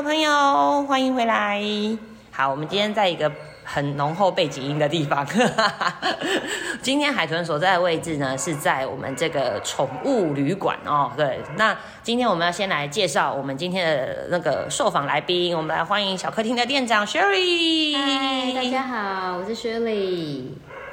的朋友，欢迎回来。好，我们今天在一个很浓厚背景音的地方。今天海豚所在的位置呢，是在我们这个宠物旅馆哦。对，那今天我们要先来介绍我们今天的那个受访来宾，我们来欢迎小客厅的店长 Sherry。嗨，大家好，我是 Sherry。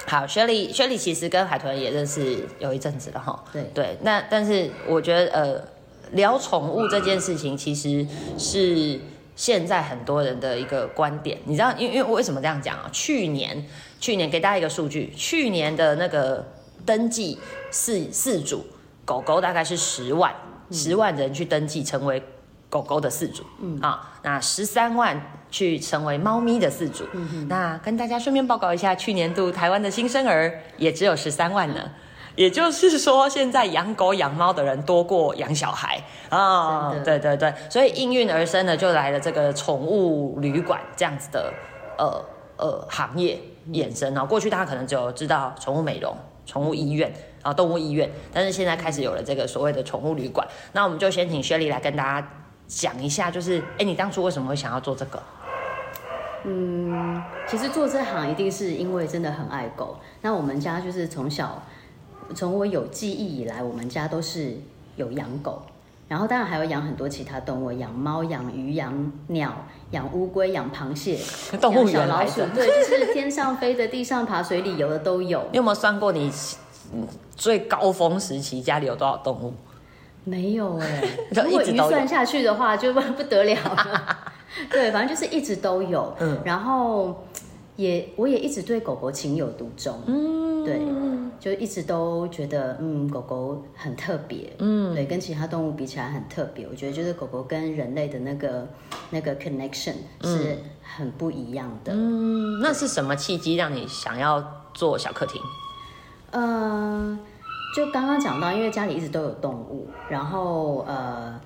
好，Sherry，Sherry 其实跟海豚也认识有一阵子了哈。对对，那但是我觉得呃，聊宠物这件事情其实是现在很多人的一个观点。你知道，因为因为什么这样讲啊？去年去年给大家一个数据，去年的那个登记饲饲主狗狗大概是十万，十万人去登记成为狗狗的四主，嗯啊，那十三万去成为猫咪的饲主，那跟大家顺便报告一下，去年度台湾的新生儿也只有十三万呢。也就是说，现在养狗养猫的人多过养小孩啊、对对对，所以应运而生的就来了这个宠物旅馆这样子的呃呃行业衍生啊。过去大家可能只有知道宠物美容、宠物医院啊、动物医院，但是现在开始有了这个所谓的宠物旅馆。那我们就先请薛丽来跟大家讲一下，就是哎，你当初为什么会想要做这个？嗯，其实做这行一定是因为真的很爱狗。那我们家就是从小，从我有记忆以来，我们家都是有养狗，然后当然还有养很多其他动物，养猫、养鱼、养鸟、养乌龟、养螃蟹、动物养小老鼠对，就是天上飞的、地上爬、水里游的都有。你有没有算过你嗯最高峰时期家里有多少动物？没有哎、就如果一直都有预算下去的话，就不不得了了。对，反正就是一直都有。嗯然后也我也一直对狗狗情有独钟。嗯，对，就一直都觉得嗯，狗狗很特别。嗯对，跟其他动物比起来很特别。我觉得就是狗狗跟人类的那个那个 connection 是很不一样的。嗯，那是什么契机让你想要做小客厅？呃，就刚刚讲到，因为家里一直都有动物，然后呃，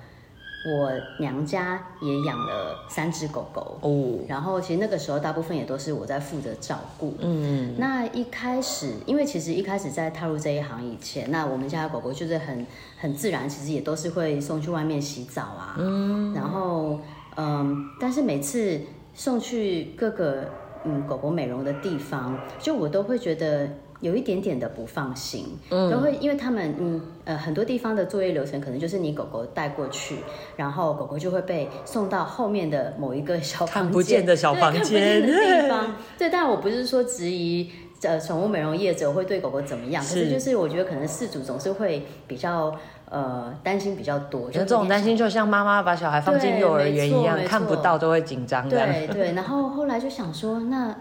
我娘家也养了三只狗狗，哦，然后其实那个时候大部分也都是我在负责照顾。嗯。那一开始，因为其实一开始在踏入这一行以前，那我们家的狗狗就是很很自然，其实也都是会送去外面洗澡啊，嗯。然后嗯，但是每次送去各个嗯狗狗美容的地方，就我都会觉得有一点点的不放心，嗯都会因为他们嗯呃很多地方的作业流程可能就是你狗狗带过去，然后狗狗就会被送到后面的某一个小房间，看不见的小房间对看不见的地方。对，但我不是说质疑。呃，宠物美容业者会对狗狗怎么样？可是是就是我觉得可能事主总是会比较呃担心比较多，就得这种担心就像妈妈把小孩放进幼儿园一样，看不到都会紧张。对对，然后后来就想说，那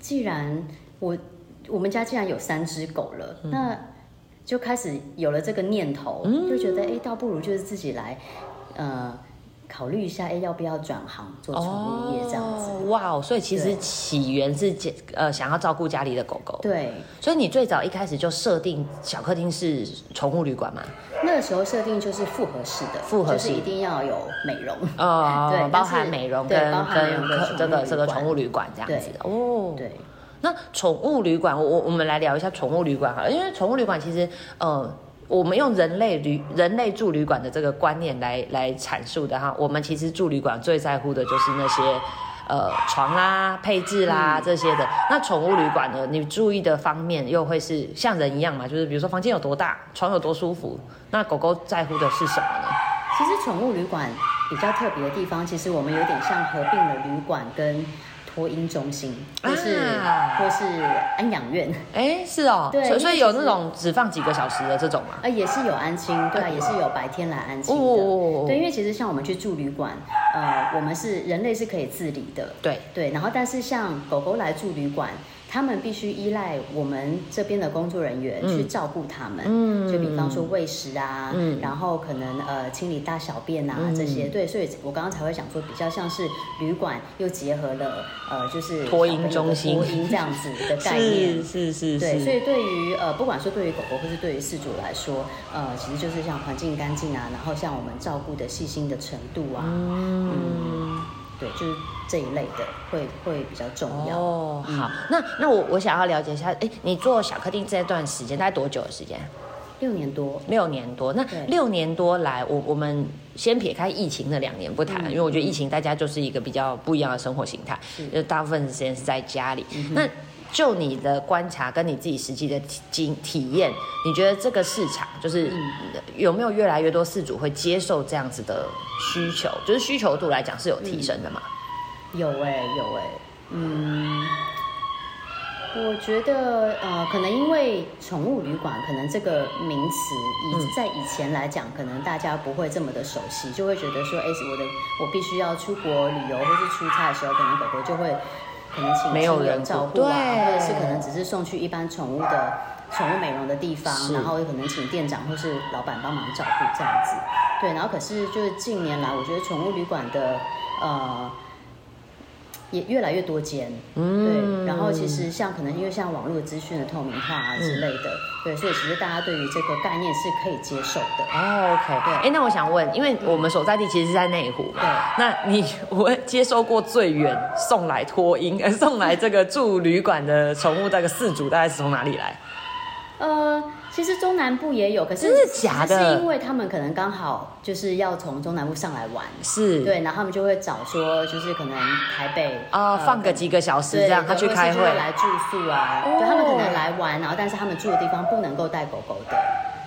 既然我我们家既然有三只狗了，嗯。那就开始有了这个念头，就觉得哎，倒不如就是自己来，呃，考虑一下，哎，要不要转行做宠物业这样子？哦，哇哦，所以其实起源是家呃想要照顾家里的狗狗，对，所以你最早一开始就设定小客厅是宠物旅馆嘛？那个时候设定就是复合式的，复合式。就是一定要有美容。哦，对包含美容跟跟这个这个宠物旅馆。这样子对哦。对，那宠物旅馆，我我我们来聊一下宠物旅馆好了，因为宠物旅馆其实呃。我们用人类旅人类住旅馆的这个观念来来阐述的哈，我们其实住旅馆最在乎的就是那些呃床啦、配置啦、这些的。那宠物旅馆呢，你注意的方面又会是像人一样嘛？就是比如说房间有多大，床有多舒服。那狗狗在乎的是什么呢？其实宠物旅馆比较特别的地方，其实我们有点像合并了旅馆跟托婴中心，或是、啊或是安养院，哎，是哦，对所以有那种只放几个小时的这种吗？呃，也是有安亲，对啊，也是有白天来安亲的。哦。对，因为其实像我们去住旅馆，呃，我们是人类是可以自理的，对，对，然后但是像狗狗来住旅馆，他们必须依赖我们这边的工作人员去照顾他们，嗯。就比方说喂食啊，嗯。然后可能呃清理大小便啊、这些，对，所以我刚刚才会讲说比较像是旅馆又结合了呃就是托婴中心。托婴这样子的概念。是。是是对，是，所以对于呃，不管说对于狗狗或是对于饲主来说，呃，其实就是像环境干净啊，然后像我们照顾的细心的程度啊，嗯，对，就是这一类的会会比较重要。哦，嗯好，那那我我想要了解一下，哎，你做小客厅这段时间大概多久的时间？六年多，六年多。那六年多来，我我们先撇开疫情的两年不谈，因为我觉得疫情大家就是一个比较不一样的生活形态，就大部分时间是在家里。那就你的观察跟你自己实际的体经体验，你觉得这个市场就是有没有越来越多事主会接受这样子的需求？就是需求度来讲是有提升的嘛？有哎、有哎、嗯，我觉得呃，可能因为宠物旅馆，可能这个名词以、嗯在以前来讲，可能大家不会这么的熟悉，就会觉得说，哎、我的我必须要出国旅游或是出差的时候，可能狗狗就会可能请亲没有人照顾啊，或者是可能只是送去一般宠物的宠物美容的地方，然后可能请店长或是老板帮忙照顾这样子。对，然后可是就是近年来，我觉得宠物旅馆的呃也越来越多间，嗯对，然后其实像可能因为像网络资讯的透明化啊之类的，对，所以其实大家对于这个概念是可以接受的。哦，OK，对哎、那我想问，因为我们所在地其实是在内湖嘛，对那你我接收过最远送来托婴，呃，送来这个住旅馆的宠物，这个饲主大概是从哪里来？呃，其实中南部也有，可是真的假的？是因为他们可能刚好就是要从中南部上来玩，是，对，然后他们就会找说，就是可能台北啊、呃放个几个小时，这样，他去开会。来住宿啊，哦对他们可能来玩，然后但是他们住的地方不能够带狗狗的，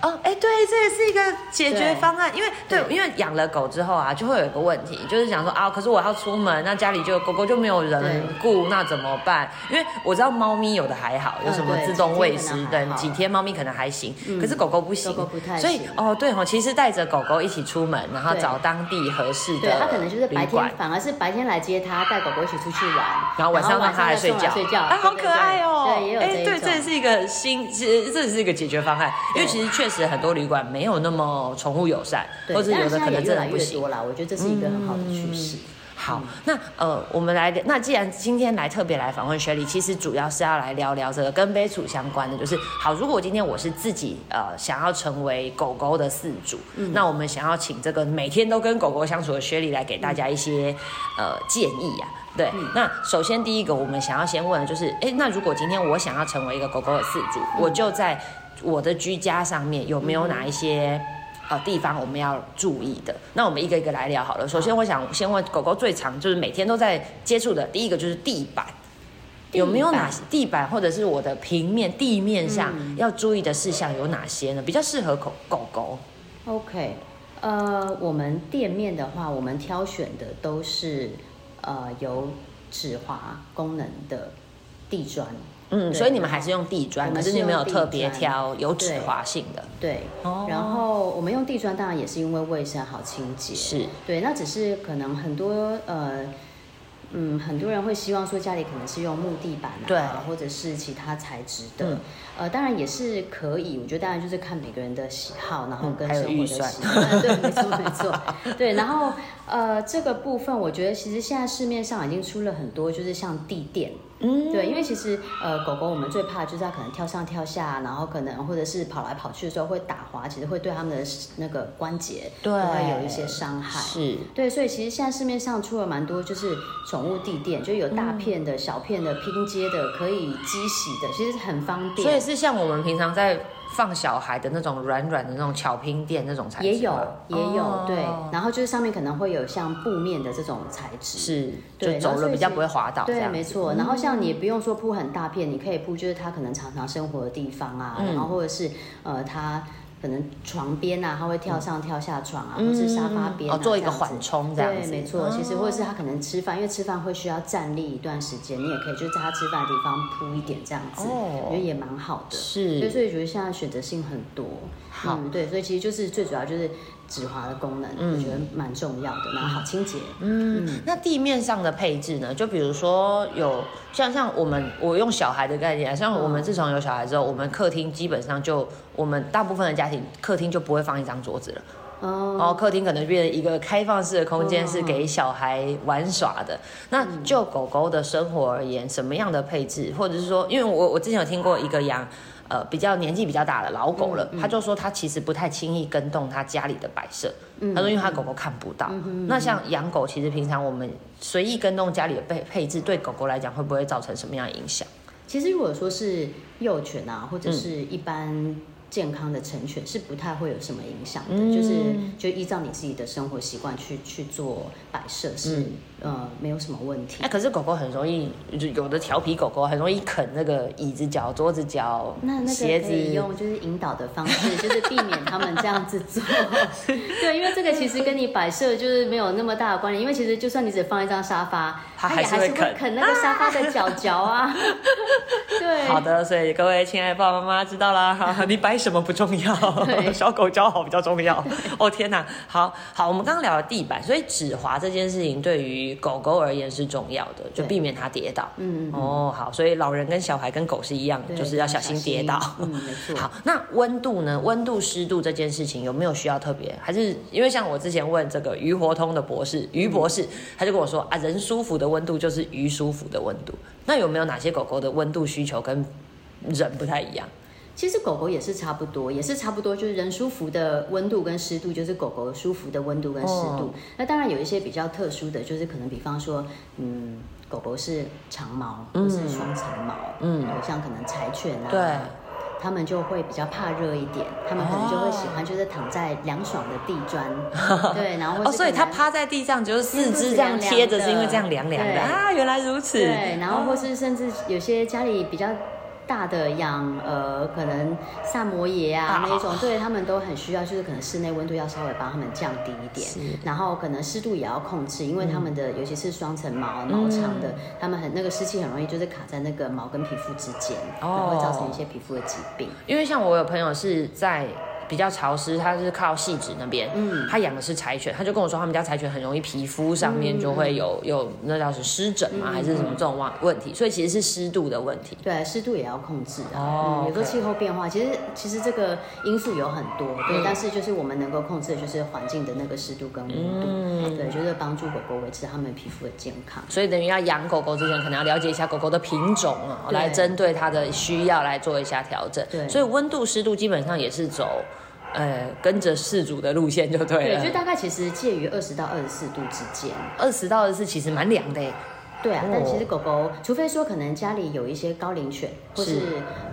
哦，哎，对，这也是一个解决方案，因为对，对。因为养了狗之后啊，就会有一个问题，就是想说啊，可是我要出门，那家里就狗狗就没有人顾，那怎么办？因为我知道猫咪有的还好，有什么自动喂食等，几天猫咪可能还行，嗯可是狗狗不行，狗狗不太所以哦，对哦，其实带着狗狗一起出门，然后找当地合适的对它可能就是白天，反而是白天来接它，带狗狗一起出去玩，然后晚上让它来睡觉，睡觉，啊，好可爱哦！对，对也有这一对，这也是一个新，其实这是一个解决方案，因为其实确实很多旅馆没有那么宠物友善，或者有的可能真的不行。越多啦，我觉得这是一个很好的趋势。好，那呃，我们来，那既然今天来特别来访问雪莉，其实主要是要来聊聊这个跟杯楚相关的，就是好，如果今天我是自己呃想要成为狗狗的饲主，嗯。那我们想要请这个每天都跟狗狗相处的雪莉来给大家一些、呃建议呀、对，嗯。那首先第一个我们想要先问的就是，哎，那如果今天我想要成为一个狗狗的饲主，我就在我的居家上面有没有哪一些？呃，地方我们要注意的，那我们一个一个来聊好了。首先，我想先问狗狗最常就是每天都在接触的，第一个就是地板，有没有哪些地板或者是我的平面地面上要注意的事项有哪些呢？比较适合狗狗狗。OK，呃，我们店面的话，我们挑选的都是呃有止滑功能的地砖。嗯，所以你们还是用地砖，可是你没有特别挑有止对滑性的。对，哦然后我们用地砖，当然也是因为卫生好清洁。是，对，那只是可能很多呃，嗯，很多人会希望说家里可能是用木地板啊，对或者是其他材质的。嗯呃，当然也是可以，我觉得当然就是看每个人的喜好，然后跟生活的习惯。对，没错没错。对，然后呃，这个部分我觉得其实现在市面上已经出了很多，就是像地垫。嗯，对，因为其实呃，狗狗我们最怕就是它可能跳上跳下，然后可能或者是跑来跑去的时候会打滑，其实会对它们的那个关节对有一些伤害。是，对，所以其实现在市面上出了蛮多，就是宠物地垫，就有大片的、小片的、拼接的，可以机洗的，其实很方便。所以是像我们平常在放小孩的那种软软的那种巧拼垫那种材质，也有也有、哦。对，然后就是上面可能会有像布面的这种材质。是，就对走了比较不会滑倒，对，没错。然后像你也不用说铺很大片，你可以铺就是他可能常常生活的地方啊，嗯。然后或者是呃它可能床边啊，他会跳上跳下床啊，嗯。或是沙发边做一个缓冲这样对，没错。其实哦。或者是他可能吃饭，因为吃饭会需要站立一段时间，你也可以就在他吃饭的地方铺一点这样子，哦。我觉得也蛮好的。对，是所以觉得现在选择性很多。好。嗯，对，所以其实就是最主要就是止滑的功能，嗯我觉得蛮重要的，然后好清洁。嗯，那地面上的配置呢？就比如说有像像我们我用小孩的概念，像我们自从有小孩之后，我们客厅基本上就我们大部分的家庭客厅就不会放一张桌子了。哦，然后客厅可能变成一个开放式的空间，嗯是给小孩玩耍的。那就狗狗的生活而言，什么样的配置，或者是说，因为我我之前有听过一个养。呃，比较年纪比较大的老狗了，他就说他其实不太轻易跟动他家里的摆设。他说，因为他狗狗看不到。那像养狗，其实平常我们随意跟动家里的配配置，对狗狗来讲会不会造成什么样的影响？其实如果说是幼犬啊，或者是一般健康的成犬是不太会有什么影响的，嗯就是就依照你自己的生活习惯去去做摆设是、嗯呃没有什么问题哎、。可是狗狗很容易，就有的调皮狗狗很容易啃那个椅子脚、桌子脚、那那个鞋可以子。用就是引导的方式，就是避免他们这样子做。对，因为这个其实跟你摆设就是没有那么大的关联，因为其实就算你只放一张沙发，它也还是会啃啃那个沙发的脚脚啊。对，好的，所以各位亲爱的爸爸妈妈知道啦，哈，你摆什么不重要，对 小狗教好比较重要。哦天哪，好好，我们刚刚聊了地板，所以止滑这件事情对于狗狗而言是重要的，就避免它跌倒。嗯，哦，好，所以老人跟小孩跟狗是一样的，就是要小心跌倒。嗯，没错。好，那温度呢？温度、湿度这件事情有没有需要特别？还是因为像我之前问这个鱼活通的博士于博士，他就跟我说啊，人舒服的温度就是鱼舒服的温度。那有没有哪些狗狗的温度需求跟人不太一样？其实狗狗也是差不多，也是差不多，就是人舒服的温度跟湿度，就是狗狗舒服的温度跟湿度。哦。那当然有一些比较特殊的，就是可能比方说，嗯，狗狗是长毛或是双层毛，嗯。有像可能柴犬啊，对，他们就会比较怕热一点，他们可能就会喜欢就是躺在凉爽的地砖，对，然后所以它趴在地上，就是四肢这样贴着，是因为这样凉凉的啊？原来如此。对，然后或哦。是甚至有些家里比较大的养呃，可能萨摩耶啊啊那一种，对他们都很需要，就是可能室内温度要稍微帮他们降低一点。是，然后可能湿度也要控制，因为他们的尤其是双层毛毛长的，他们很那个湿气很容易就是卡在那个毛跟皮肤之间，然后会造成一些皮肤的疾病。因为像我有朋友是在比较潮湿，他是靠细致那边，嗯他养的是柴犬，他就跟我说他们家柴犬很容易皮肤上面就会有、有那叫是湿疹嘛，嗯还是什么这种问问题，所以其实是湿度的问题。对，湿度也要控制啊。哦嗯，有时候气候变化，其实其实这个因素有很多，对，嗯但是就是我们能够控制的就是环境的那个湿度跟温度，嗯对，就是帮助狗狗维持它们皮肤的健康。所以等于要养狗狗之前，可能要了解一下狗狗的品种啊，对来针对它的需要来做一下调整。对所以温度、湿度基本上也是走，呃，跟着饲主的路线就对对，了。就大概其实介于二十到二十四度之间。二十到二十四其实蛮凉的耶。对啊，哦但其实狗狗，除非说可能家里有一些高龄犬或是是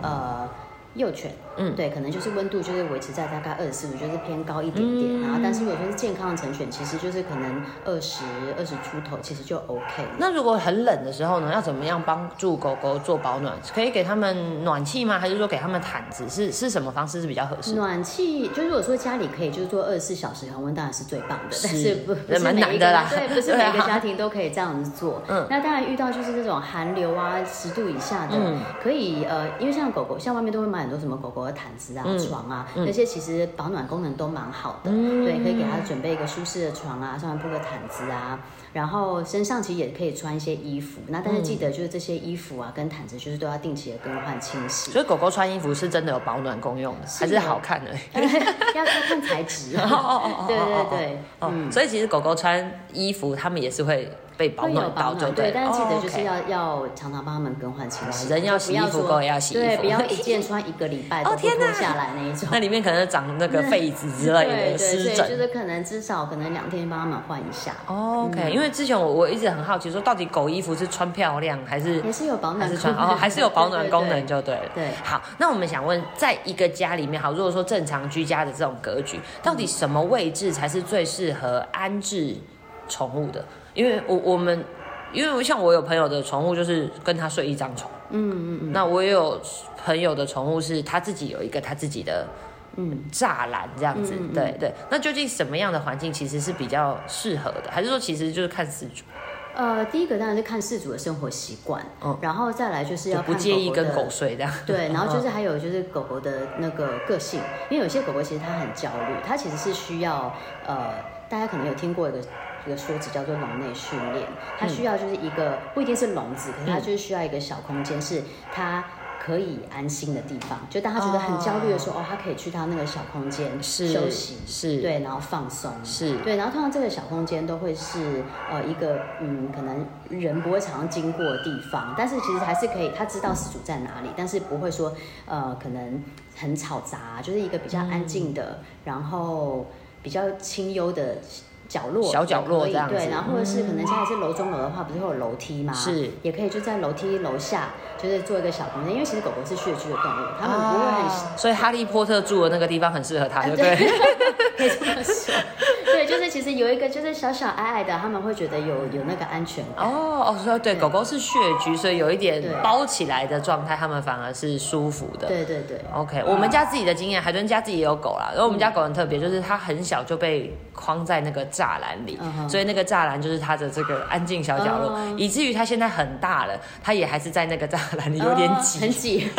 呃幼犬，嗯对，可能就是温度就是维持在大概二十四度，就是偏高一点点。嗯然后，但是如果说是健康的成犬，其实就是可能二十二十出头，其实就 OK。那如果很冷的时候呢，要怎么样帮助狗狗做保暖？可以给他们暖气吗？还是说给他们毯子？是是什么方式是比较合适？暖气，就如果说家里可以就是做二十四小时恒温，当然是最棒的。是但是不不是每一个难的啦 对，不是每个家庭都可以这样子做。嗯那当然遇到就是这种寒流啊，十度以下的，嗯可以呃，因为像狗狗，像外面都会买很多什么狗狗的毯子啊、嗯床啊，嗯那些其实保暖功能都蛮好的。嗯对，可以给他准备一个舒适的床啊，上面铺个毯子啊，然后身上其实也可以穿一些衣服。那但是记得就是这些衣服啊跟毯子，就是都要定期的更换清洗。所以狗狗穿衣服是真的有保暖功用的，还是好看而已？要 要看材质。哦哦哦哦对对哦对，哦，嗯。所以其实狗狗穿衣服，它们也是会被保暖到，就对，了但是记哦得就是要、要常常帮他们更换清洗，人要洗衣服狗也要洗衣对，服不要一件穿一个礼拜都不哦天哪脱下来那一种。那里面可能长那个痱子之类对 对，的湿所以就。是可能至少可能两天帮他们换一下，哦 OK，因为之前我我一直很好奇，说到底狗衣服是穿漂亮还是也是有保暖功能是穿哦，还是有保暖功能对对就对了。对好，那我们想问，在一个家里面，好，如果说正常居家的这种格局，到底什么位置才是最适合安置宠物的？因为我我们，因为像我有朋友的宠物就是跟他睡一张床，嗯嗯嗯那我也有朋友的宠物是他自己有一个他自己的嗯。栅栏这样子，嗯嗯嗯对对。那究竟什么样的环境其实是比较适合的？还是说其实就是看饲主，呃，第一个当然是看饲主的生活习惯，嗯然后再来就是要不介意跟狗睡这样？对，然后就是嗯还有就是狗狗的那个个性，因为有些狗狗其实它很焦虑，它其实是需要呃，大家可能有听过一个一个说辞叫做笼内训练，它需要就是一个不一定是笼子，可是它嗯就是需要一个小空间，是它。可以安心的地方，就当它觉得很焦虑的时候，哦，它可以去到那个小空间是休息，是。对，然后放松，是。对，然后通常这个小空间都会是呃一个嗯，可能人不会常常经过的地方，但是其实还是可以，他知道失主在哪里，但是不会说呃可能很吵杂，就是一个比较安静的，然后比较清幽的。角落小角落这样子对，然后或者是可能现在是楼中楼的话，不是会有楼梯吗？是，也可以就在楼梯楼下，就是做一个小空间，因为其实狗狗是穴居的动物，它们不会很啊所以哈利波特住的那个地方很适合它，对不对？可以这么说。对，就是其实有一个就是小小矮矮的，他们会觉得有有那个安全感。哦哦，说对，对狗狗是血居，所以有一点包起来的状态，他们反而是舒服的。对对对，OK，我们家自己的经验，海豚家自己也有狗啦。然后我们家狗很特别，就是它很小就被框在那个栅栏里，嗯所以那个栅栏就是它的这个安静小角落，哦以至于它现在很大了，它也还是在那个栅栏里有点哦挤。很挤。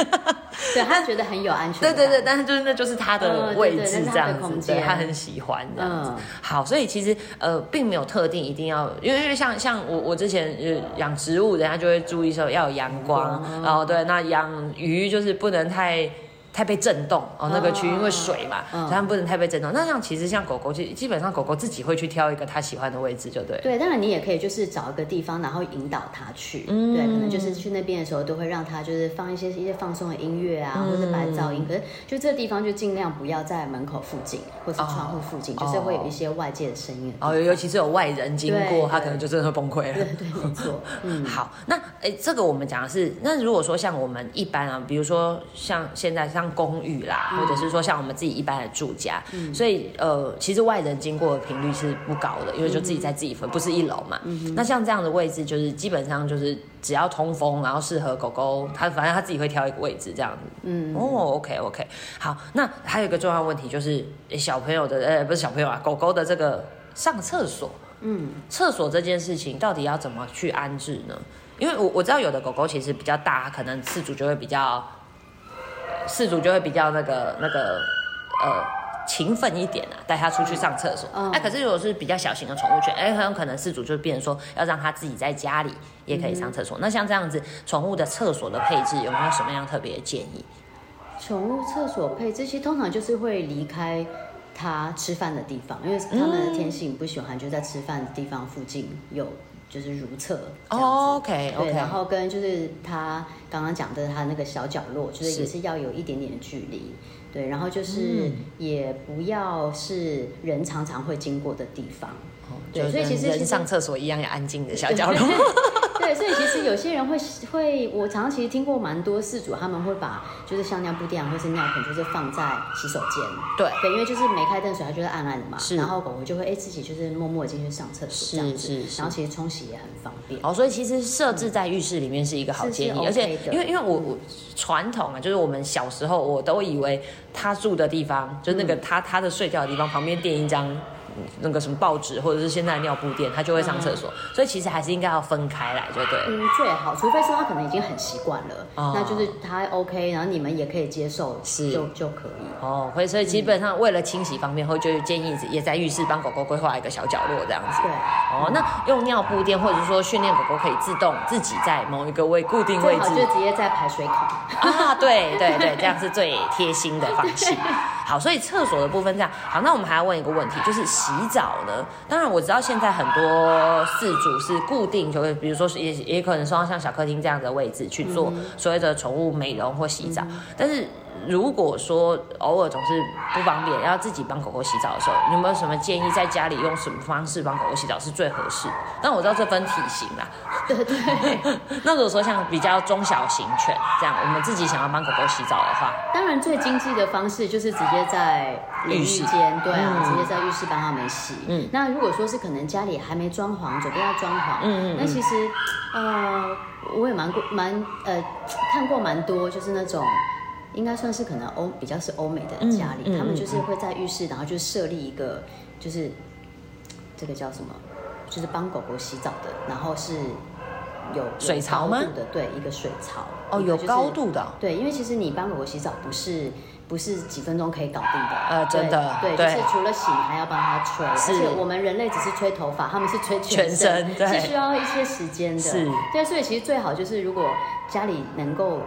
对，他觉得很有安全感。对对对，但是就是那就是它的嗯位置这样子，对，它很喜欢这样子。嗯好，所以其实呃，并没有特定一定要，因为因为像像我我之前呃养植物，人家就会注意说要有阳光，嗯然后对，那养鱼就是不能太。太被震动哦，那个区域因为水嘛，嗯所以它们不能太被震动。那像其实像狗狗，基基本上狗狗自己会去挑一个它喜欢的位置，就对。对，当然你也可以就是找一个地方，然后引导它去。嗯对，可能就是去那边的时候，都会让它就是放一些一些放松的音乐啊，或者白噪音。可是就这个地方就尽量不要在门口附近或是窗户附近，哦就是会有一些外界的声音的哦，尤尤其是有外人经过，它可能就真的会崩溃了。对 对，没错。嗯，好，那诶，这个我们讲的是，那如果说像我们一般啊，比如说像现在像公寓啦，或者是说像我们自己一般的住家，所以呃，其实外人经过的频率是不高的，因为就自己在自己分，不是一楼嘛。那像这样的位置，就是基本上就是只要通风，然后适合狗狗，它反正它自己会挑一个位置这样子。嗯哦，OK OK，好，那还有一个重要问题就是小朋友的，呃，不是小朋友啊，狗狗的这个上厕所。嗯，厕所这件事情到底要怎么去安置呢？因为我我知道有的狗狗其实比较大，可能饲主就会比较，饲主就会比较那个那个呃勤奋一点啊，带它出去上厕所。哎、嗯可是如果是比较小型的宠物犬，哎、很有可能饲主就变成说要让它自己在家里也可以上厕所。那像这样子，宠物的厕所的配置有没有什么样特别的建议？宠物厕所配这些通常就是会离开它吃饭的地方，因为它们的天性不喜欢就在吃饭的地方附近有就是如厕。哦，OK 对，OK，然后跟就是他刚刚讲的他那个小角落，就是是也是要有一点点的距离。对，然后就是嗯也不要是人常常会经过的地方。对所以其实上厕所一样，要安静的小 角落。对，所以其实有些人会会，我常常其实听过蛮多事主，他们会把就是像尿布垫啊或是尿盆，就是放在洗手间。对，对，因为就是没开灯，水它就是暗暗的嘛。是然后狗狗就会哎自己就是默默地进去上厕所这样子。是是是然后其实冲洗也很方便。哦，所以其实设置在浴室里面是一个好建议，而且因为因为我我传统啊，就是我们小时候我都以为他住的地方，就是那个他他的睡觉的地方旁边垫一张。嗯那个什么报纸，或者是现在的尿布垫，他就会上厕所，所以其实还是应该要分开来，就对。嗯，最好，除非说他可能已经很习惯了，哦那就是他 OK，然后你们也可以接受，是就就可以。哦，会，所以基本上为了清洗方便，会就建议也在浴室帮狗狗规划一个小角落这样子。对，哦，那用尿布垫，或者说训练狗狗可以自动自己在某一个位固定位置就直接在排水口。啊，对对对，这样是最贴心的方式。好，所以厕所的部分这样。好，那我们还要问一个问题，就是洗澡呢？当然我知道现在很多饲主是固定，就会比如说也也可能说像小客厅这样的位置去做所谓的宠物美容或洗澡，但是。如果说偶尔总是不方便，要自己帮狗狗洗澡的时候，你有没有什么建议？在家里用什么方式帮狗狗洗澡是最合适？但我知道这分体型啦，对对，那如果说像比较中小型犬这样，我们自己想要帮狗狗洗澡的话，当然最经济的方式就是直接在淋浴浴室间，对啊，嗯直接在浴室帮他们洗。嗯那如果说是可能家里还没装潢，准备要装潢，嗯嗯嗯那其实呃，我也蛮过蛮呃看过蛮多，就是那种。应该算是可能欧比较是欧美的家里，嗯嗯他们就是会在浴室，然后就设立一个，就是这个叫什么，就是帮狗狗洗澡的，然后是有有水槽吗？的，对，一个水槽。哦，有高度的哦、对，因为其实你帮狗狗洗澡不是不是几分钟可以搞定的，呃真的对，对。就是除了洗，你还要帮它吹，而且我们人类只是吹头发，他们是吹全全身对。是需要一些时间的，是。对，所以其实最好就是如果家里能够。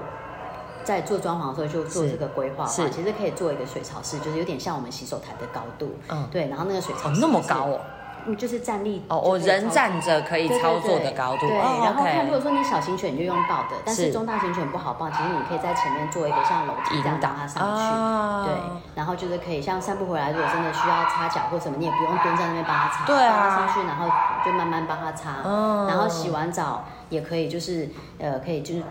在做装潢的时候就做是这个规划的话，其实可以做一个水槽式，就是有点像我们洗手台的高度，嗯。对，然后那个水槽哦那么高哦，嗯就是站立哦，我人站着可以操作的高度，对，哦然后看，如果说你小型犬你就用抱的，但是是。中大型犬不好抱，其实你可以在前面做一个像楼梯这样让它上去。啊。对，然后就是可以像散步回来，如果真的需要擦脚或什么，你也不用蹲在那边帮它擦，对啊。它上去，然后就慢慢帮它擦。哦然后洗完澡也可以，就是呃，可以就是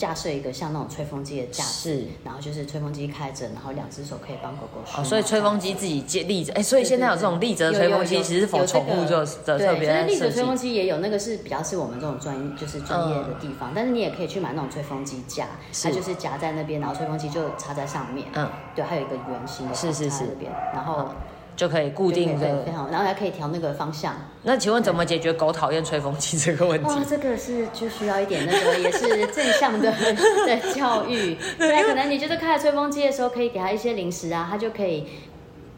架设一个像那种吹风机的架子，是。然后就是吹风机开着，然后两只手可以帮狗狗梳哦，所以吹风机自己接立着，哎，所以现在有这种立着的吹风机，其实是宠物就的特对，别就是立着吹风机也有，那个是比较是我们这种专业就是专业的地方，但是你也可以去买那种吹风机架，它就是夹在那边，然后吹风机就插在上面，嗯，对，还有一个圆形的是是是那边，然后就可以固定的非。常，然后还可以调那个方向。那请问怎么解决狗讨厌吹风机这个问题？哇，这个是就需要一点那个也是正向的 的教育，对啊，可能你就是开了吹风机的时候，可以给它一些零食啊，它就可以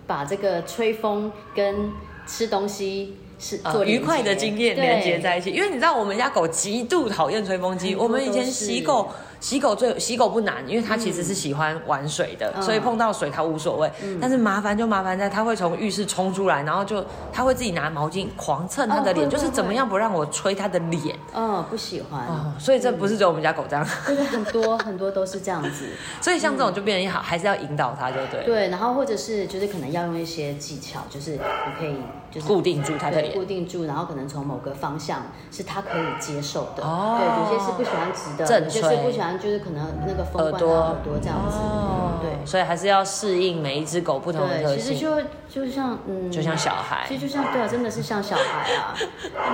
把这个吹风跟吃东西是做呃，愉快的经验对连接在一起，因为你知道我们家狗极度讨厌吹风机。我们以前洗狗，洗狗最洗狗不难，因为它其实是喜欢玩水的，嗯所以碰到水它无所谓。但是麻烦就麻烦在它会从浴室冲出来，然后就它会自己拿毛巾狂蹭它的脸，哦就是怎么样不让我吹它的脸嗯，不喜欢。哦。所以这不是只有我们家狗这样，很多很多都是这样子。所以像这种就变成好，还是要引导它，就对，对，然后或者是就是可能要用一些技巧，就是你可以就是固定住它的脸。固定住，然后可能从某个方向是它可以接受的。哦对，有些是不喜欢直的，正有些是不喜欢就是可能那个风耳朵。耳朵这样子。哦，对。所以还是要适应每一只狗不同的特对，其实性，就就像嗯，就像小孩。其。实就像对啊，真的是像小孩啊，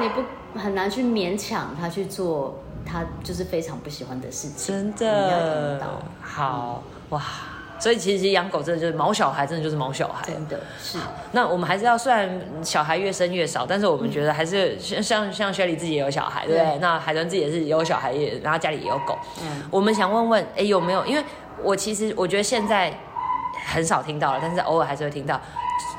你不很难去勉强他去做他就是非常不喜欢的事情。真你要引的导好哇！所以其实养狗真的就是毛小孩，真的就是毛小孩。真的是，那我们还是要，虽然小孩越生越少，但是我们觉得还是像像像雪莉自己也有小孩，对不对？那海豚自己也是有小孩，也然后家里也有狗。嗯，我们想问问，哎，有没有？因为我其实我觉得现在很少听到了，但是偶尔还是会听到，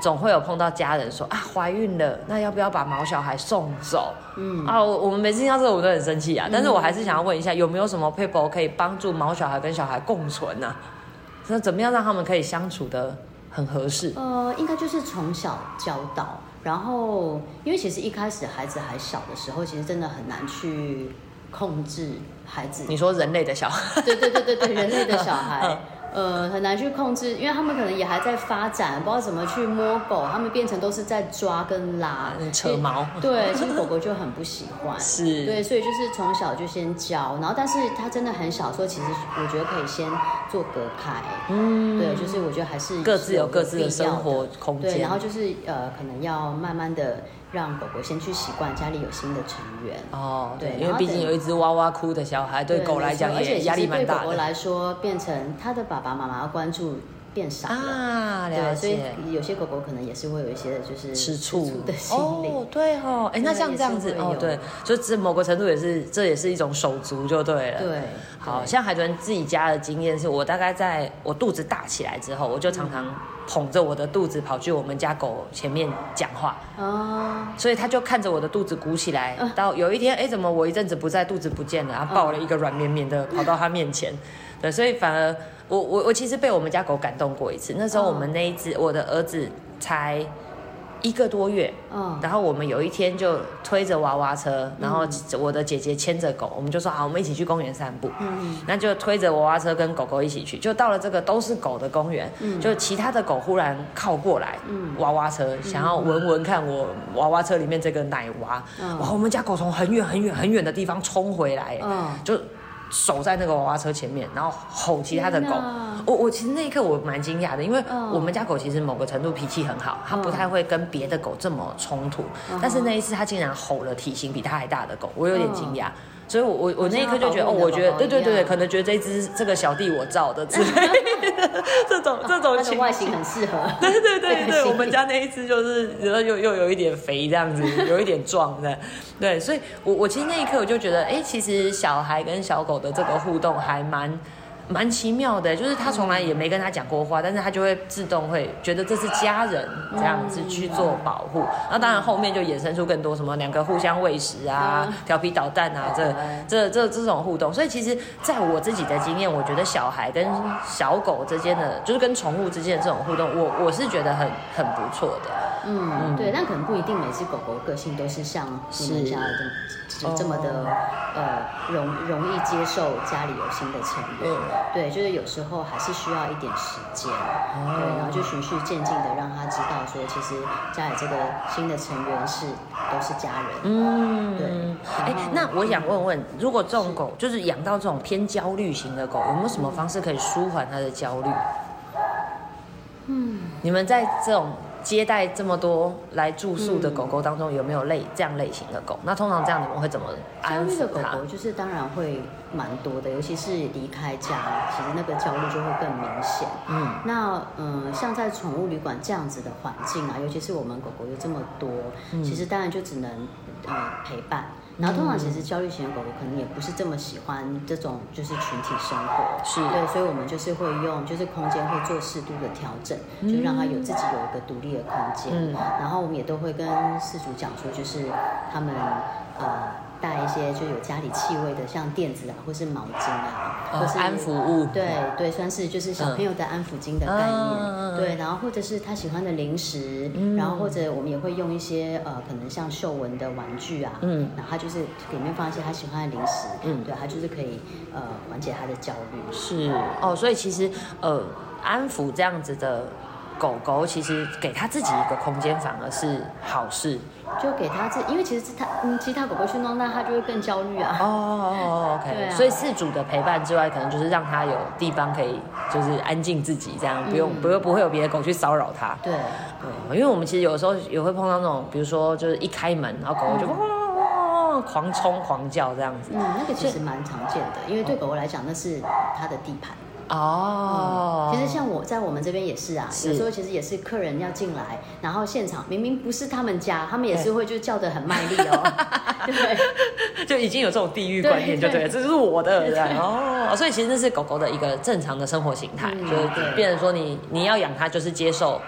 总会有碰到家人说啊怀孕了，那要不要把毛小孩送走？嗯啊，我我们每次听到这个我都很生气啊，但是我还是想要问一下，有没有什么 paper 可以帮助毛小孩跟小孩共存呢、啊？那怎么样让他们可以相处的很合适？呃，应该就是从小教导，然后因为其实一开始孩子还小的时候，其实真的很难去控制孩子。你说人类的小孩，对对对对对，人类的小孩 嗯，呃，很难去控制，因为他们可能也还在发展，不知道怎么去摸狗，他们变成都是在抓跟拉，嗯扯毛，对，其实狗狗就很不喜欢。是，对，所以就是从小就先教，然后但是他真的很小的时候，其实我觉得可以先做隔开。嗯对，就是我觉得还是各自有各自的生活空间，对，然后就是呃，可能要慢慢的让狗狗先去习惯家里有新的成员。哦，对，因为毕竟有一只哇哇哭的小孩，对狗来讲而且也压力蛮大的狗狗来说，变成他的爸爸妈妈要关注变少了。啊，了对，所以解。有些狗狗可能也是会有一些就是吃醋的心理。哦，对哦，哎，那对像这样子哦，对，就这某个程度也是，这也是一种手足就对了。对，好对像海豚自己家的经验是，我大概在我肚子大起来之后，我就常常捧着我的肚子跑去我们家狗前面讲话，哦，所以他就看着我的肚子鼓起来，嗯到有一天，哎，怎么我一阵子不在，肚子不见了，然后抱了一个软绵绵的跑到他面前，对，所以反而我我我其实被我们家狗感动过一次，那时候我们那一只我的儿子才一个多月，嗯，然后我们有一天就推着娃娃车，然后我的姐姐牵着狗，我们就说好，我们一起去公园散步。嗯那就推着娃娃车跟狗狗一起去，就到了这个都是狗的公园，嗯就其他的狗忽然靠过来，嗯。娃娃车想要闻闻看我娃娃车里面这个奶娃，嗯。哇，我们家狗从很远很远很远的地方冲回来，嗯，就守在那个娃娃车前面，然后吼其他的狗。我我其实那一刻我蛮惊讶的，因为嗯。我们家狗其实某个程度脾气很好，它不太会跟别的狗这么冲突。嗯。但是那一次它竟然吼了体型比它还大的狗，我有点惊讶。所以我，我我那一刻就觉得，哦，我觉得，对对对对，可能觉得这只这个小弟我造的之类的，这种这种外形很适合。对对对 对，我们家那一只就是，然后又又有一点肥这样子，有一点壮的，对，所以我我其实那一刻我就觉得，哎，其实小孩跟小狗的这个互动还蛮蛮奇妙的，就是他从来也没跟他讲过话，但是他就会自动会觉得这是家人这样子去做保护，那当然后面就衍生出更多什么两个互相喂食啊嗯，调皮捣蛋啊，这这这这种互动，所以其实在我自己的经验，我觉得小孩跟小狗之间的，就是跟宠物之间的这种互动，我我是觉得很很不错的。嗯，对，但可能不一定每只狗狗个性都是像你们家的这就这么的、呃容容易接受家里有新的成员。嗯。对，就是有时候还是需要一点时间，对，然后就循序渐进的让他知道说，其实家里这个新的成员是都是家人。嗯，对。哎那我想问问，如果这种狗就是养到这种偏焦虑型的狗，有没有什么方式可以舒缓它的焦虑？嗯，你们在这种接待这么多来住宿的狗狗当中，有没有类这样类型的狗？那通常这样你们会怎么焦安抚它虑的狗狗？就是当然会蛮多的，尤其是离开家，其实那个焦虑就会更明显。嗯，那嗯，像在宠物旅馆这样子的环境啊，尤其是我们狗狗有这么多，嗯其实当然就只能呃陪伴。然后通常其实焦虑型的狗狗可能也不是这么喜欢这种就是群体生活，是。对，所以我们就是会用就是空间会做适度的调整，就让它有自己有一个独立的空间。嗯。然后我们也都会跟饲主讲说，就是他们呃带一些就有家里气味的，像垫子啊，或是毛巾啊，或是呃安抚物，对对，算是就是小朋友的安抚巾的概念，嗯。对，然后或者是他喜欢的零食，嗯。然后或者我们也会用一些呃，可能像嗅闻的玩具啊，嗯。然后他就是里面放一些他喜欢的零食，嗯。对，他就是可以呃缓解他的焦虑。是。哦，所以其实呃，安抚这样子的狗狗，其实给它自己一个空间反而是好事。就给它自，因为其实它嗯，其他狗狗去弄，那它就会更焦虑啊。哦哦哦，OK，所以饲主的陪伴之外，可能就是让它有地方可以就是安静自己，这样不用嗯不用不会有别的狗去骚扰它。对对，哦因为我们其实有时候也会碰到那种，比如说就是一开门，然后狗狗就哇哇哇狂冲狂叫这样子。嗯，那个其实蛮常见的，因为对狗狗来讲，那是它的地盘。哦，其实像我在我们这边也是啊，是。有时候其实也是客人要进来，然后现场明明不是他们家，他们也是会就叫的很卖力哦，对 就已经有这种地域观念，就对了，这就是我的这样哦。所以其实那是狗狗的一个正常的生活形态，嗯就变成说你你要养它，就是接受，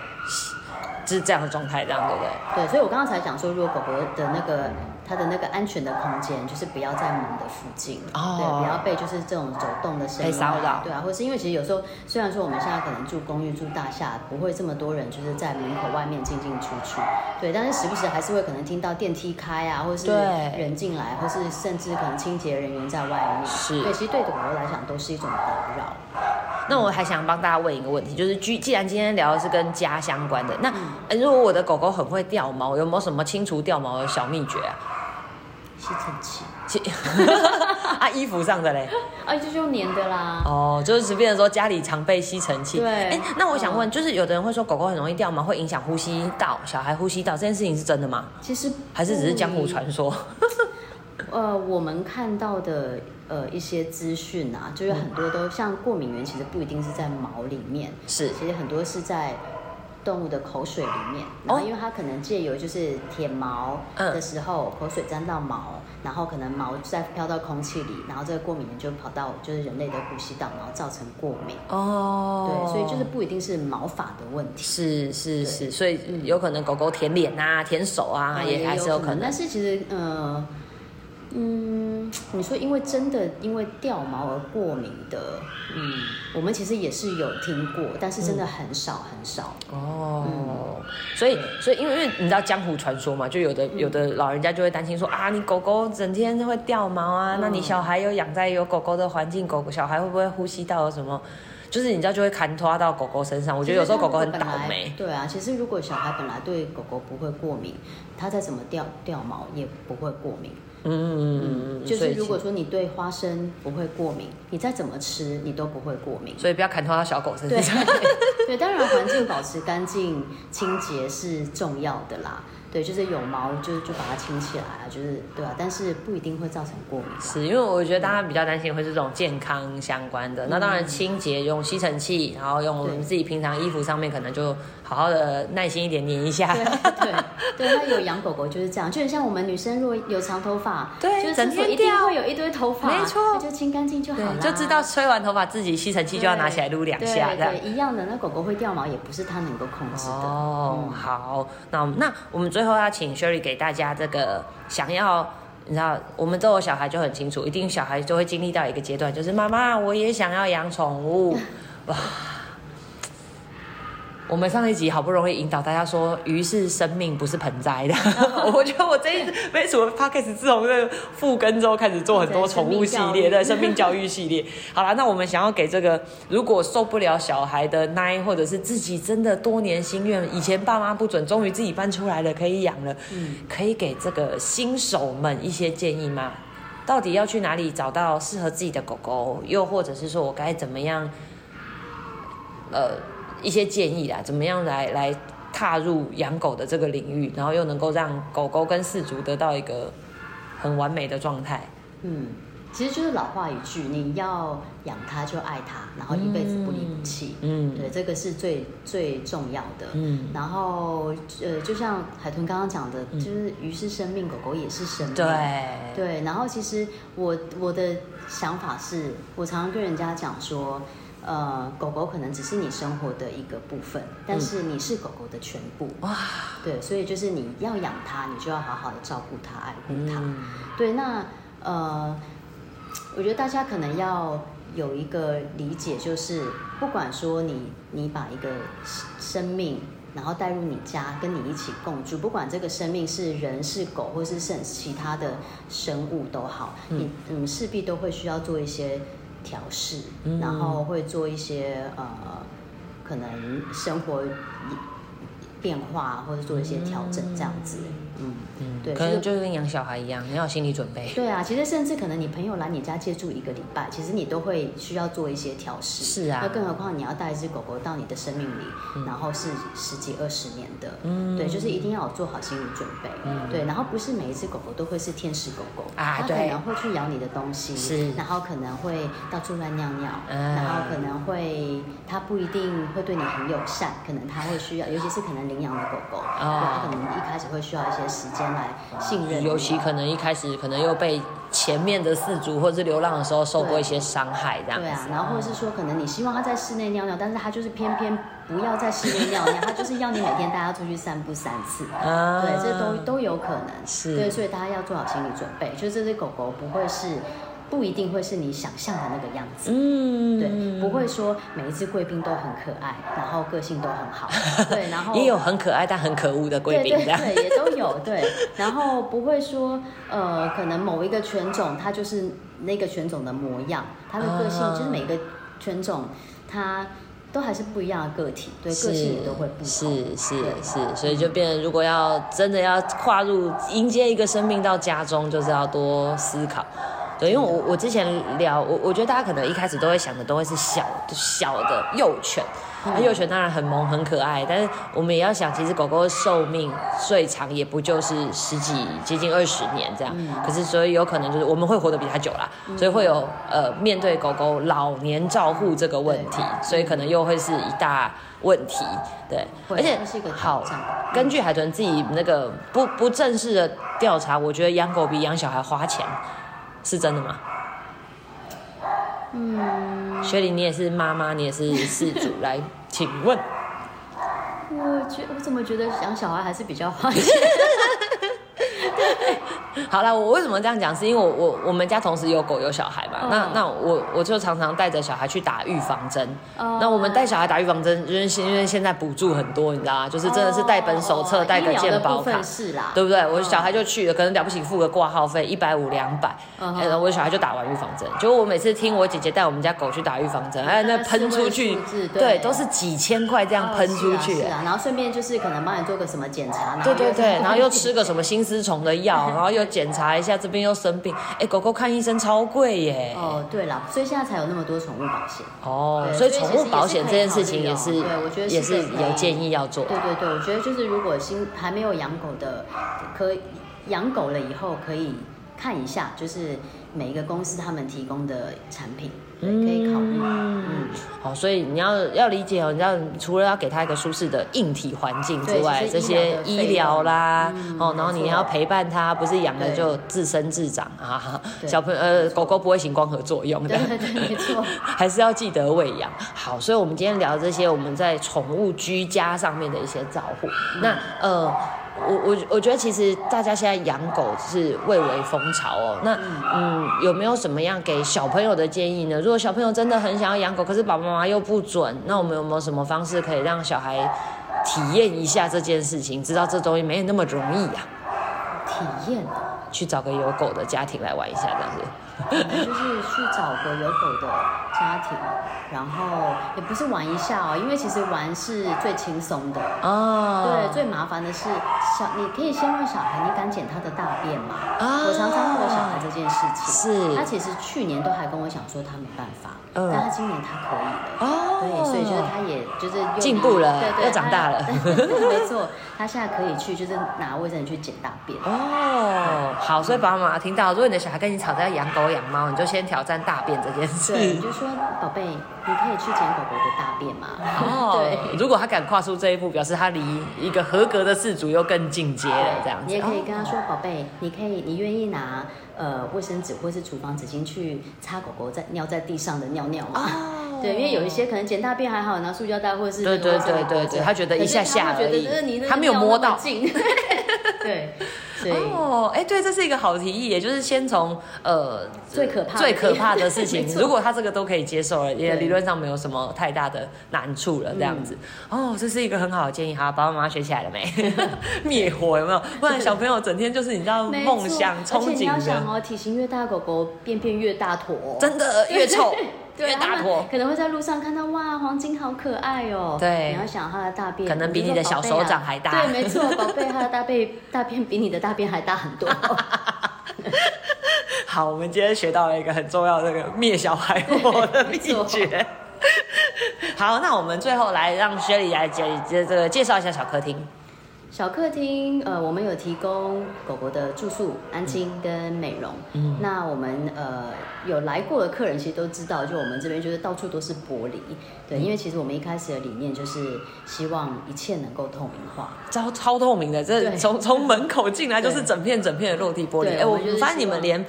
就是这样的状态，这样对不对？对，所以我刚刚才讲说，如果狗狗的那个它的那个安全的空间，就是不要在门的附近，哦。对，不要被就是这种走动的声音骚扰。对啊，或是因为其实有时候虽然说我们现在可能住公寓住大厦，不会这么多人就是在门口外面进进出出，对，但是时不时还是会可能听到电梯开啊，或是对。人进来，或是甚至可能清洁人员在外面，是。对，其实对狗狗来讲都是一种打扰。那我还想帮大家问一个问题，就是居既然今天聊的是跟家相关的，那、如果我的狗狗很会掉毛，有没有什么清除掉毛的小秘诀啊？吸尘器，其 啊，衣服上的嘞？啊，就是用粘的啦。哦，就是随便说家里常备吸尘器。对哎，那我想问，就是有的人会说狗狗很容易掉毛，会影响呼吸道，小孩呼吸道这件事情是真的吗？其实还是只是江湖不传说？呃，我们看到的呃一些资讯啊，就是很多都像过敏源，其实不一定是在毛里面，是其实很多是在动物的口水里面。哦然后因为它可能借由就是舔毛嗯的时候，口水沾到毛，然后可能毛再飘到空气里，然后这个过敏源就跑到就是人类的呼吸道，然后造成过敏。哦，对，所以就是不一定是毛发的问题。是是是，所以有可能狗狗舔脸啊、舔手啊，呃也还是有可能但。是其实呃，嗯，你说因为真的因为掉毛而过敏的，嗯，我们其实也是有听过，但是真的很少很少。哦，嗯所以所以因为因为你知道江湖传说嘛，就有嗯的有的老人家就会担心说啊，你狗狗整天会掉毛啊，那你嗯小孩有养在有狗狗的环境，狗狗小孩会不会呼吸道有什么？就是你知道就会砍拖到狗狗身上。我觉得有时候狗狗很倒霉。对啊，其实如果小孩本来对狗狗不会过敏，它再怎么掉掉毛也不会过敏。嗯嗯嗯嗯，就是如果说你对花生不会过敏，你再怎么吃你都不会过敏。所以不要砍头到小狗身对上。对，当然环境保持干净清洁是重要的啦。对，就是有毛就就把它清起来啊，就是对啊，但是不一定会造成过敏。是因为我觉得大家比较担心会是这种健康相关的，那当然清洁用吸尘器，然后用我们自己平常衣服上面可能就好好的耐心一点粘一下。对对对，那有养狗狗就是这样，就很像我们女生如果有长头发，对就是整天一定掉会有一堆头发，没错就清干净就好了，就知道吹完头发自己吸尘器就要拿起来撸两下，对。对，一样的。那狗狗会掉毛，也不是它能够控制的。哦，嗯好，那我们那我们最后要请 Sherry 给大家这个想要。你知道，我们都有小孩就很清楚，一定小孩就会经历到一个阶段，就是妈妈，我也想要养宠物，哇！我们上一集好不容易引导大家说，鱼是生命，不是盆栽的。我觉得我这一次没什么 p o c a s 自从这个复更之后，开始做很多宠物系列的生命教育系列。好了，那我们想要给这个如果受不了小孩的奶，或者是自己真的多年心愿，以前爸妈不准，终于自己搬出来了，可以养了，可以给这个新手们一些建议吗？到底要去哪里找到适合自己的狗狗？又或者是说我该怎么样？呃。一些建议啦，怎么样来来踏入养狗的这个领域，然后又能够让狗狗跟饲主得到一个很完美的状态。嗯，其实就是老话一句，你要养它就爱它，然后一辈子不离不弃。嗯，对，这个是最最重要的。嗯，然后呃，就像海豚刚刚讲的，就是鱼是生命，狗狗也是生命。对对，然后其实我我的想法是，我常常跟人家讲说。呃，狗狗可能只是你生活的一个部分，但是你是狗狗的全部。哇，对，所以就是你要养它，你就要好好的照顾它、爱护它。对，那呃，我觉得大家可能要有一个理解，就是不管说你你把一个生命，然后带入你家，跟你一起共住，不管这个生命是人是狗，或是甚其他的生物都好，你嗯势必都会需要做一些。调试，然后会做一些呃，可能生活变化，或者做一些调整，这样子。对，可能就是跟养小孩一样，你要有心理准备。对啊，其实甚至可能你朋友来你家借住一个礼拜，其实你都会需要做一些调试。是啊，那更何况你要带一只狗狗到你的生命里，然后是十几二十年的，嗯，对，就是一定要有做好心理准备。嗯，对，然后不是每一只狗狗都会是天使狗狗啊，它可能会去咬你的东西，是，然后可能会到处乱尿尿，然后可能会它不一定会对你很友善，可能它会需要，尤其是可能领养的狗狗，它可能一开始会需要一些时间来。信任，尤其可能一开始可能又被前面的四足或者是流浪的时候受过一些伤害，这样对啊。然后或者是说，可能你希望他在室内尿尿，但是他就是偏偏不要在室内尿尿，他就是要你每天带他出去散步三次。啊，对，这都都有可能。是，对，所以大家要做好心理准备，就这只狗狗不会是。不一定会是你想象的那个样子，嗯，对，不会说每一只贵宾都很可爱，然后个性都很好，对，然后也有很可爱但很可恶的贵宾，对对对，也都有，对，然后不会说，呃，可能某一个犬种它就是那个犬种的模样，它的个性就是每个犬种它都还是不一样的个体，对，个性也都会不同，是是是，所以就变，如果要真的要跨入迎接一个生命到家中，就是要多思考。对，因为我我之前聊，我我觉得大家可能一开始都会想的都会是小小的幼犬，那幼犬当然很萌很可爱，但是我们也要想，其实狗狗的寿命最长也不就是十几接近二十年这样，可是所以有可能就是我们会活得比它久啦，所以会有呃面对狗狗老年照护这个问题，所以可能又会是一大问题，对，而且好，根据海豚自己那个不不正式的调查，我觉得养狗比养小孩花钱。是真的吗？嗯，雪莉，你也是妈妈，你也是事主，来，请问。我觉我怎么觉得养小孩还是比较花钱？好了，我为什么这样讲？是因为我我我们家同时有狗有小孩嘛。那那我我就常常带着小孩去打预防针。那我们带小孩打预防针，因为因为现在补助很多，你知道吗？就是真的是带本手册，带个健保卡，是啦，对不对？我小孩就去了，可能了不起付个挂号费一百五两百，然后我小孩就打完预防针。结果我每次听我姐姐带我们家狗去打预防针，哎，那喷出去，对，都是几千块这样喷出去。是啊，然后顺便就是可能帮你做个什么检查，对对对，然后又吃个什么 心丝虫的药，然后又检查一下这边又生病，哎，狗狗看医生超贵耶。哦，对了，所以现在才有那么多宠物保险。哦，所以宠物保险这件事情也是，对我觉得也是有建议要做。对对对，我觉得就是如果新还没有养狗的，可养狗了以后可以看一下，就是每一个公司他们提供的产品。可以考虑，嗯，好，所以你要要理解哦，你要除了要给他一个舒适的硬体环境之外，这些医疗啦，哦，然后你要陪伴他，不是养了就自生自长啊，小朋友呃狗狗不会行光合作用的，没错，还是要记得喂养。好，所以我们今天聊这些我们在宠物居家上面的一些照护，那呃。我我我觉得其实大家现在养狗是蔚为风潮哦。那嗯，有没有什么样给小朋友的建议呢？如果小朋友真的很想要养狗，可是爸爸妈妈又不准，那我们有没有什么方式可以让小孩体验一下这件事情，知道这东西没有那么容易呀、体验啊，去找个有狗的家庭来玩一下，这样子。就是去找个有狗的家庭，然后也不是玩一下哦，因为其实玩是最轻松的。哦，对，最麻烦的是小，你可以先问小孩，你敢捡他的大便吗？啊我常常问我小孩这件事情，是他其实去年都还跟我讲说他没办法，嗯但他今年他可以了。哦，对，所以就是他也就是进步了对对，又长大了 没错，他现在可以去就是拿卫生纸去捡大便。哦，好，所以爸爸妈妈听到，如果你的小孩跟你吵着要养狗养猫，你就先挑战大便这件事。对，你就说宝贝，你可以去捡狗狗的大便吗？哦，对。如果他敢跨出这一步，表示他离一个合格的饲主又更进阶了，这样子。你也可以跟他哦说，宝贝，你可以，你愿意拿呃卫生纸或是厨房纸巾去擦狗狗在尿在地上的尿尿嘛？哦对，因为有一些可能捡大便还好，拿塑胶袋或者是对对对对对他觉得一下下而已他没有摸到 对，哦，哎，对，这是一个好提议，也就是先从呃最可怕的最可怕的事情如果他这个都可以接受了，也理论上没有什么太大的难处了，这样子。哦，这是一个很好的建议，好，爸爸妈妈学起来了没？灭火有没有？不然小朋友整天就是你知道梦想憧憬的，想哦，体型越大，狗狗便便越大坨、哦，真的越臭 对越大坨。可能会在路上看到哇，黄金好可爱哦。对你要想它的大便，可能比你的小手掌还大对，没错，宝贝，它的大便大便比你的大便还大很多。好，我们今天学到了一个很重要的这个灭小孩火的秘诀。好，那我们最后来让薛礼来介这这个介绍一下小客厅。小客厅，呃，我们有提供狗狗的住宿、安亲跟美容。嗯那我们呃有来过的客人其实都知道，就我们这边就是到处都是玻璃。对，嗯因为其实我们一开始的理念就是希望一切能够透明化。超超透明的，这对从从门口进来就是整片整片的落地玻璃。哎，我发现你们连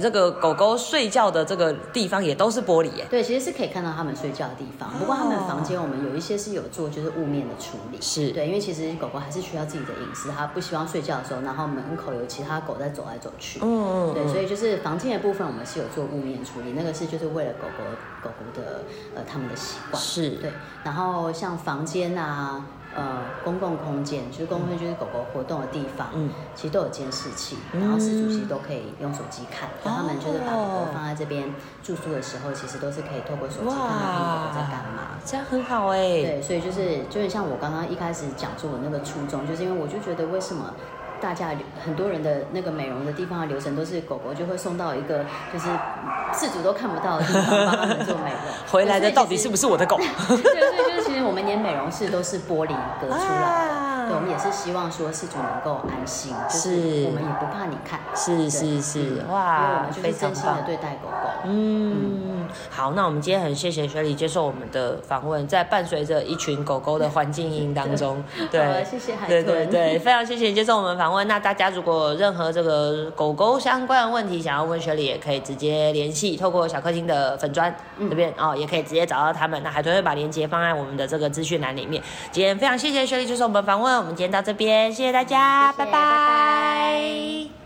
这个狗狗睡觉的这个地方也都是玻璃耶。对，其实是可以看到它们睡觉的地方。不过他们房间我们有一些是有做就是雾面的处理。是对，因为其实狗狗还是需要自己的隐私，它不希望睡觉的时候，然后门口有其他狗在走来走去。嗯对，所以就是房间的部分，我们是有做雾面处理，那个是就是为了狗狗狗狗的呃它们的习惯。是对，然后像房间啊，呃，公共空间，就是公共空间就是狗狗活动的地方，嗯其实都有监视器，然后饲主其实都可以用手机看，就他们就是把狗狗放在这边住宿的时候，其实都是可以透过手机看到狗狗在干嘛。这样很好哎。对，所以就是就是像我刚刚一开始讲出我那个初衷，就是因为我就觉得为什么大家很多人的那个美容的地方的流程都是狗狗就会送到一个就是饲主都看不到的地方帮他们做美容，回来的到底是是不是我的狗？对，所以就是其实我们连美容室都是玻璃隔出来的。啊对，我们也是希望说饲主能够安心，就是是我们也不怕你看，是是对是哇，因为我，们就是真心的。对待狗狗。嗯，好，那我们今天很谢谢雪莉接受我们的访问，在伴随着一群狗狗的环境音当中，好对，谢谢海豚对对，非常谢谢你接受我们访问。那大家如果有任何这个狗狗相关的问题想要问雪莉，也可以直接联系，透过小客厅的粉砖嗯这边哦，也可以直接找到他们。那海豚会把链接放在我们的这个资讯栏里面。今天非常谢谢雪莉接受我们访问，我们今天到这边，谢谢大家，谢谢拜拜拜